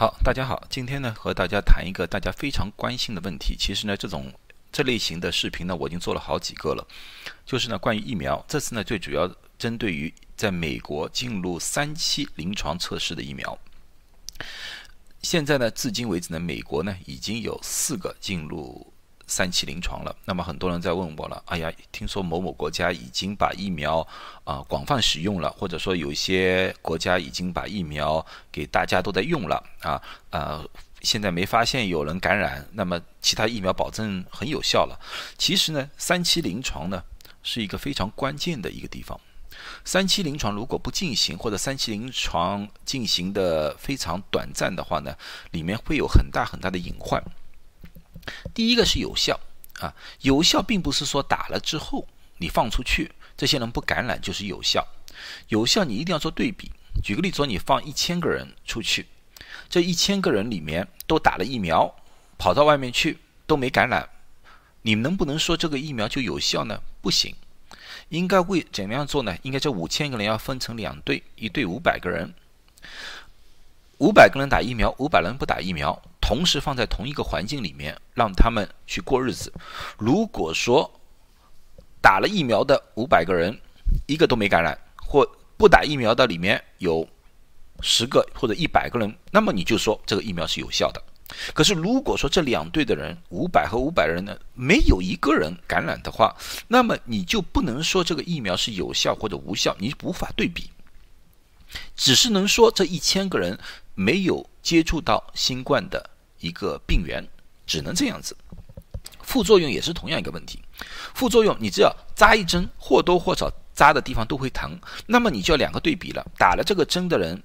好，大家好，今天呢和大家谈一个大家非常关心的问题。其实呢，这种这类型的视频呢，我已经做了好几个了，就是呢关于疫苗。这次呢最主要针对于在美国进入三期临床测试的疫苗。现在呢，至今为止呢，美国呢已经有四个进入。三期临床了，那么很多人在问我了，哎呀，听说某某国家已经把疫苗啊广泛使用了，或者说有一些国家已经把疫苗给大家都在用了啊，呃，现在没发现有人感染，那么其他疫苗保证很有效了。其实呢，三期临床呢是一个非常关键的一个地方，三期临床如果不进行，或者三期临床进行的非常短暂的话呢，里面会有很大很大的隐患。第一个是有效啊，有效并不是说打了之后你放出去，这些人不感染就是有效。有效你一定要做对比。举个例子说，你放一千个人出去，这一千个人里面都打了疫苗，跑到外面去都没感染，你能不能说这个疫苗就有效呢？不行，应该为怎么样做呢？应该这五千个人要分成两队，一队五百个人，五百个人打疫苗，五百人不打疫苗。同时放在同一个环境里面，让他们去过日子。如果说打了疫苗的五百个人一个都没感染，或不打疫苗的里面有十个或者一百个人，那么你就说这个疫苗是有效的。可是如果说这两队的人五百和五百人呢没有一个人感染的话，那么你就不能说这个疫苗是有效或者无效，你无法对比，只是能说这一千个人没有接触到新冠的。一个病源只能这样子，副作用也是同样一个问题。副作用，你只要扎一针，或多或少扎的地方都会疼，那么你就要两个对比了。打了这个针的人，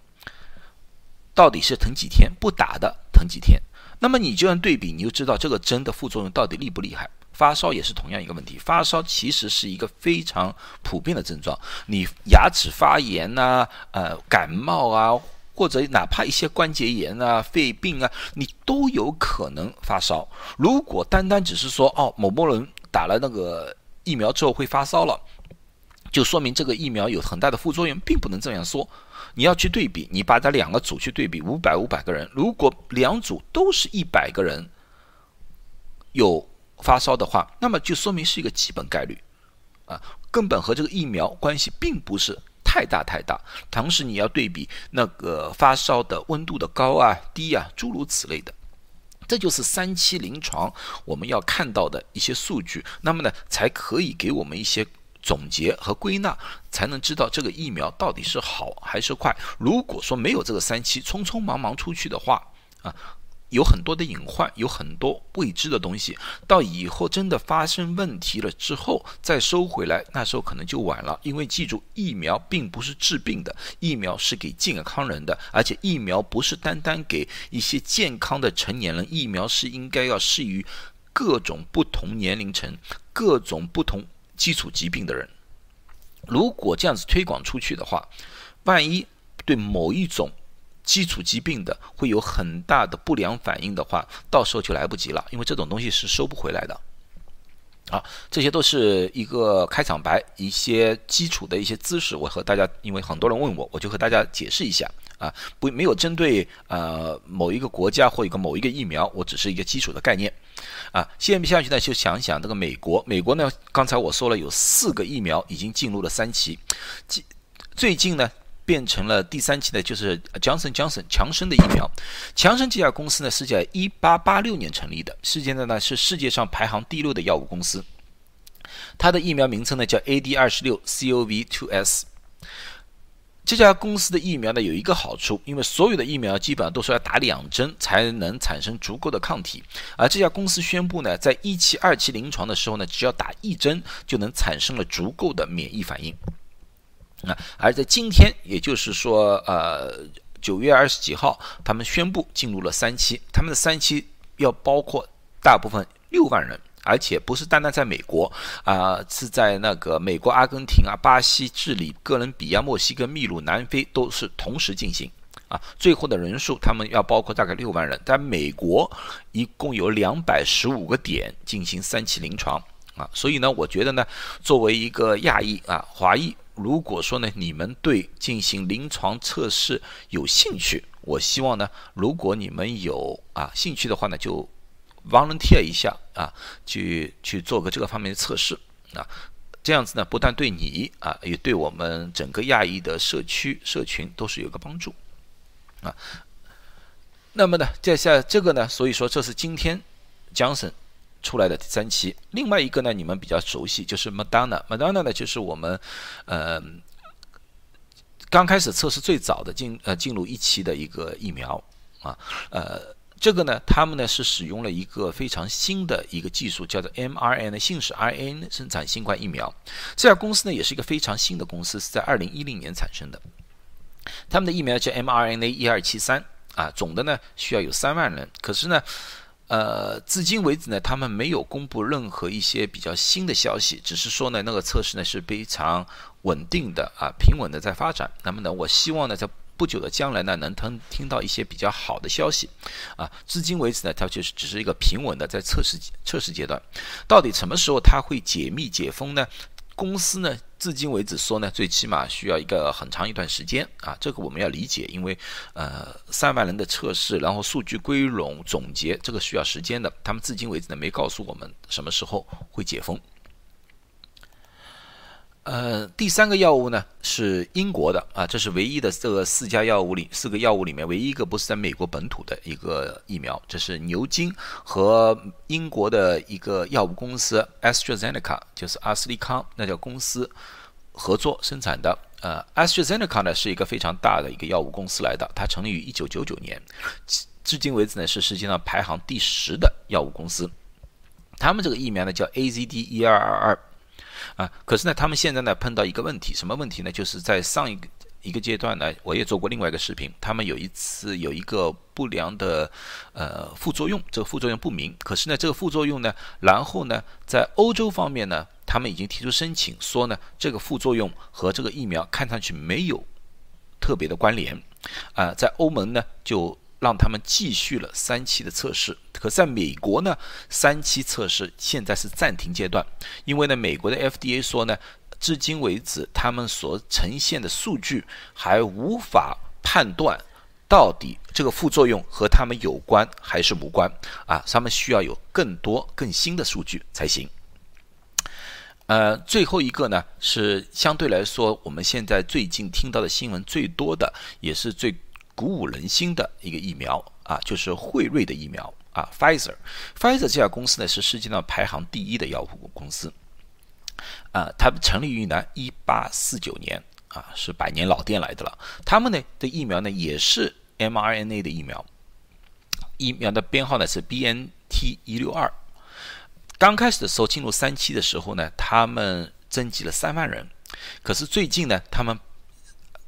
到底是疼几天？不打的疼几天？那么你就要对比，你就知道这个针的副作用到底厉不厉害。发烧也是同样一个问题，发烧其实是一个非常普遍的症状。你牙齿发炎呐，呃，感冒啊。或者哪怕一些关节炎啊、肺病啊，你都有可能发烧。如果单单只是说哦，某某人打了那个疫苗之后会发烧了，就说明这个疫苗有很大的副作用，并不能这样说。你要去对比，你把它两个组去对比，五百五百个人，如果两组都是一百个人有发烧的话，那么就说明是一个基本概率啊，根本和这个疫苗关系并不是。太大太大，同时你要对比那个发烧的温度的高啊低啊，诸如此类的，这就是三期临床我们要看到的一些数据，那么呢才可以给我们一些总结和归纳，才能知道这个疫苗到底是好还是坏。如果说没有这个三期，匆匆忙忙出去的话啊。有很多的隐患，有很多未知的东西，到以后真的发生问题了之后再收回来，那时候可能就晚了。因为记住，疫苗并不是治病的，疫苗是给健康人的，而且疫苗不是单单给一些健康的成年人，疫苗是应该要适于各种不同年龄层、各种不同基础疾病的人。如果这样子推广出去的话，万一对某一种。基础疾病的会有很大的不良反应的话，到时候就来不及了，因为这种东西是收不回来的。好，这些都是一个开场白，一些基础的一些知识，我和大家，因为很多人问我，我就和大家解释一下啊，不没有针对呃某一个国家或一个某一个疫苗，我只是一个基础的概念啊。下面下去呢，就想想这个美国，美国呢，刚才我说了有四个疫苗已经进入了三期，最最近呢。变成了第三期的，就是 Johnson Johnson 强生的疫苗。强生这家公司呢是在一八八六年成立的，世界的呢是世界上排行第六的药物公司。它的疫苗名称呢叫 AD 二十六 COV2S。这家公司的疫苗呢有一个好处，因为所有的疫苗基本上都是要打两针才能产生足够的抗体，而这家公司宣布呢，在一期、二期临床的时候呢，只要打一针就能产生了足够的免疫反应。啊，而在今天，也就是说，呃，九月二十几号，他们宣布进入了三期。他们的三期要包括大部分六万人，而且不是单单在美国，啊，是在那个美国、阿根廷啊、巴西、智利、哥伦比亚、墨西哥、秘鲁、南非都是同时进行。啊，最后的人数他们要包括大概六万人。在美国，一共有两百十五个点进行三期临床。啊，所以呢，我觉得呢，作为一个亚裔啊，华裔。如果说呢，你们对进行临床测试有兴趣，我希望呢，如果你们有啊兴趣的话呢，就 volunteer 一下啊，去去做个这个方面的测试啊。这样子呢，不但对你啊，也对我们整个亚裔的社区社群都是有个帮助啊。那么呢，接下这个呢，所以说这是今天 Johnson 出来的第三期。另外一个呢，你们比较熟悉，就是 Madonna。Madonna 呢，就是我们呃刚开始测试最早的进呃进入一期的一个疫苗啊呃。这个呢，他们呢是使用了一个非常新的一个技术，叫做 mRNA 信使 RNA 生产新冠疫苗。这家公司呢也是一个非常新的公司，是在二零一零年产生的。他们的疫苗叫 mRNA 一二七三啊，总的呢需要有三万人。可是呢，呃，至今为止呢，他们没有公布任何一些比较新的消息，只是说呢，那个测试呢是非常稳定的啊，平稳的在发展。那么呢，我希望呢在。不久的将来呢，能听听到一些比较好的消息，啊，至今为止呢，它就是只是一个平稳的在测试测试阶段，到底什么时候它会解密解封呢？公司呢，至今为止说呢，最起码需要一个很长一段时间啊，这个我们要理解，因为呃，三万人的测试，然后数据归拢总结，这个需要时间的，他们至今为止呢，没告诉我们什么时候会解封。呃，第三个药物呢是英国的啊，这是唯一的这个四家药物里四个药物里面唯一一个不是在美国本土的一个疫苗，这是牛津和英国的一个药物公司 AstraZeneca，就是阿斯利康那家公司合作生产的。呃，AstraZeneca 呢是一个非常大的一个药物公司来的，它成立于一九九九年，至今为止呢是世界上排行第十的药物公司。他们这个疫苗呢叫 AZD 一二二二。啊，可是呢，他们现在呢碰到一个问题，什么问题呢？就是在上一个一个阶段呢，我也做过另外一个视频，他们有一次有一个不良的呃副作用，这个副作用不明。可是呢，这个副作用呢，然后呢，在欧洲方面呢，他们已经提出申请，说呢，这个副作用和这个疫苗看上去没有特别的关联，啊，在欧盟呢就。让他们继续了三期的测试，可在美国呢，三期测试现在是暂停阶段，因为呢，美国的 FDA 说呢，至今为止他们所呈现的数据还无法判断到底这个副作用和他们有关还是无关啊，他们需要有更多更新的数据才行。呃，最后一个呢是相对来说我们现在最近听到的新闻最多的，也是最。鼓舞人心的一个疫苗啊，就是辉瑞的疫苗啊，Pfizer。Pfizer 这家公司呢是世界上排行第一的药物公司啊，它成立于呢一八四九年啊，是百年老店来的了。他们呢的疫苗呢也是 mRNA 的疫苗，疫苗的编号呢是 BNT 一六二。刚开始的时候进入三期的时候呢，他们征集了三万人，可是最近呢，他们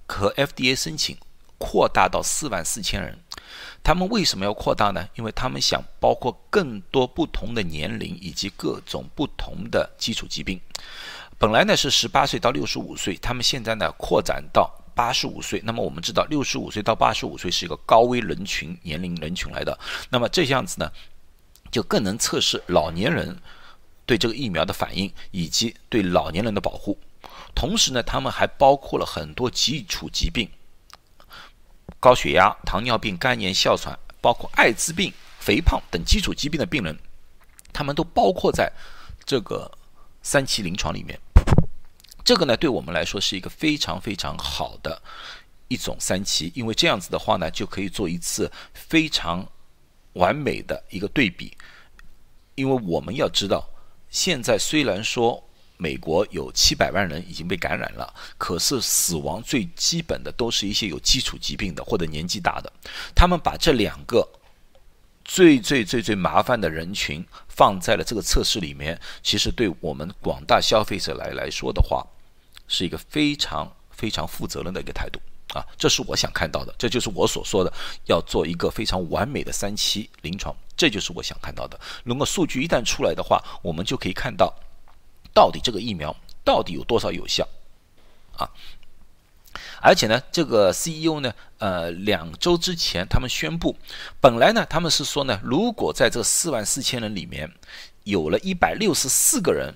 和 FDA 申请。扩大到四万四千人，他们为什么要扩大呢？因为他们想包括更多不同的年龄以及各种不同的基础疾病。本来呢是十八岁到六十五岁，他们现在呢扩展到八十五岁。那么我们知道，六十五岁到八十五岁是一个高危人群年龄人群来的。那么这样子呢，就更能测试老年人对这个疫苗的反应以及对老年人的保护。同时呢，他们还包括了很多基础疾病。高血压、糖尿病、肝炎、哮喘，包括艾滋病、肥胖等基础疾病的病人，他们都包括在这个三期临床里面。这个呢，对我们来说是一个非常非常好的一种三期，因为这样子的话呢，就可以做一次非常完美的一个对比。因为我们要知道，现在虽然说。美国有七百万人已经被感染了，可是死亡最基本的都是一些有基础疾病的或者年纪大的。他们把这两个最最最最麻烦的人群放在了这个测试里面，其实对我们广大消费者来来说的话，是一个非常非常负责任的一个态度啊！这是我想看到的，这就是我所说的要做一个非常完美的三期临床，这就是我想看到的。如果数据一旦出来的话，我们就可以看到。到底这个疫苗到底有多少有效啊？而且呢，这个 CEO 呢，呃，两周之前他们宣布，本来呢，他们是说呢，如果在这四万四千人里面，有了一百六十四个人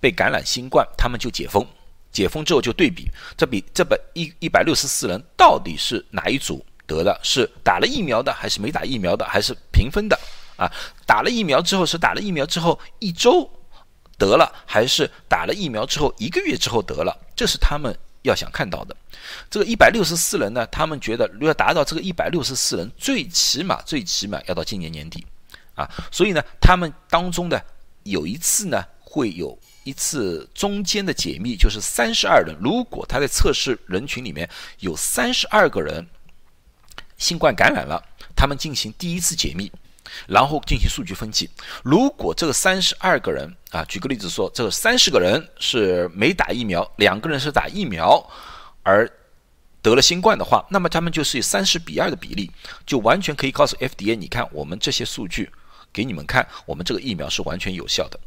被感染新冠，他们就解封。解封之后就对比，这比这百一一百六十四人到底是哪一组得的是打了疫苗的，还是没打疫苗的，还是平分的啊？打了疫苗之后是打了疫苗之后一周得了，还是打了疫苗之后一个月之后得了？这是他们要想看到的。这个一百六十四人呢，他们觉得要达到这个一百六十四人，最起码最起码要到今年年底啊。所以呢，他们当中呢有一次呢会有一次中间的解密，就是三十二人，如果他在测试人群里面有三十二个人。新冠感染了，他们进行第一次解密，然后进行数据分析。如果这个三十二个人啊，举个例子说，这三十个人是没打疫苗，两个人是打疫苗而得了新冠的话，那么他们就是以三十比二的比例，就完全可以告诉 FDA，你看我们这些数据给你们看，我们这个疫苗是完全有效的。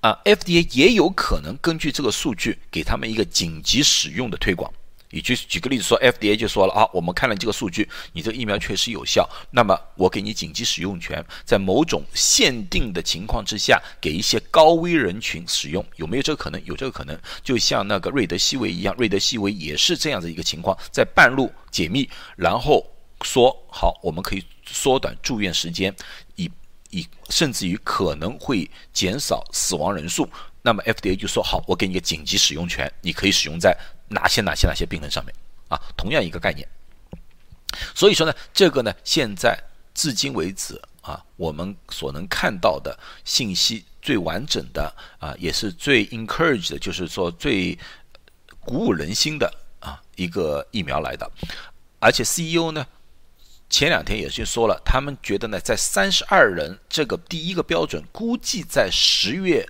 啊，FDA 也有可能根据这个数据给他们一个紧急使用的推广。也就举个例子说，FDA 就说了啊，我们看了这个数据，你这个疫苗确实有效，那么我给你紧急使用权，在某种限定的情况之下，给一些高危人群使用，有没有这个可能？有这个可能，就像那个瑞德西韦一样，瑞德西韦也是这样的一个情况，在半路解密，然后说好，我们可以缩短住院时间，以以甚至于可能会减少死亡人数，那么 FDA 就说好，我给你个紧急使用权，你可以使用在。哪些哪些哪些病人上面啊？同样一个概念。所以说呢，这个呢，现在至今为止啊，我们所能看到的信息最完整的啊，也是最 encourage 的，就是说最鼓舞人心的啊一个疫苗来的。而且 CEO 呢，前两天也是说了，他们觉得呢，在三十二人这个第一个标准，估计在十月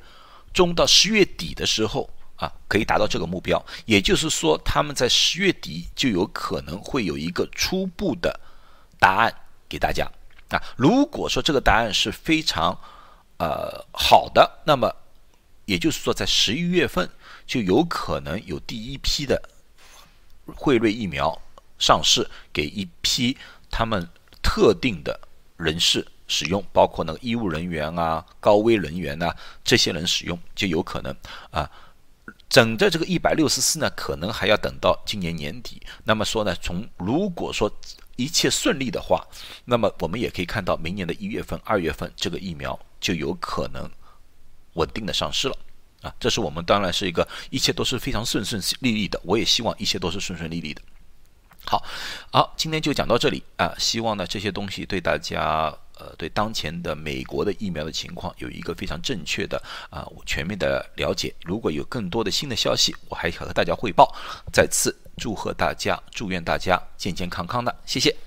中到十月底的时候。啊，可以达到这个目标，也就是说，他们在十月底就有可能会有一个初步的答案给大家。啊，如果说这个答案是非常呃好的，那么也就是说，在十一月份就有可能有第一批的惠瑞疫苗上市，给一批他们特定的人士使用，包括那个医务人员啊、高危人员呐这些人使用，就有可能啊。整的这个一百六十四呢，可能还要等到今年年底。那么说呢，从如果说一切顺利的话，那么我们也可以看到明年的一月份、二月份，这个疫苗就有可能稳定的上市了。啊，这是我们当然是一个一切都是非常顺顺利利的。我也希望一切都是顺顺利利的。好，好，今天就讲到这里啊。希望呢这些东西对大家。呃，对当前的美国的疫苗的情况有一个非常正确的啊我全面的了解。如果有更多的新的消息，我还和大家汇报。再次祝贺大家，祝愿大家健健康康的，谢谢。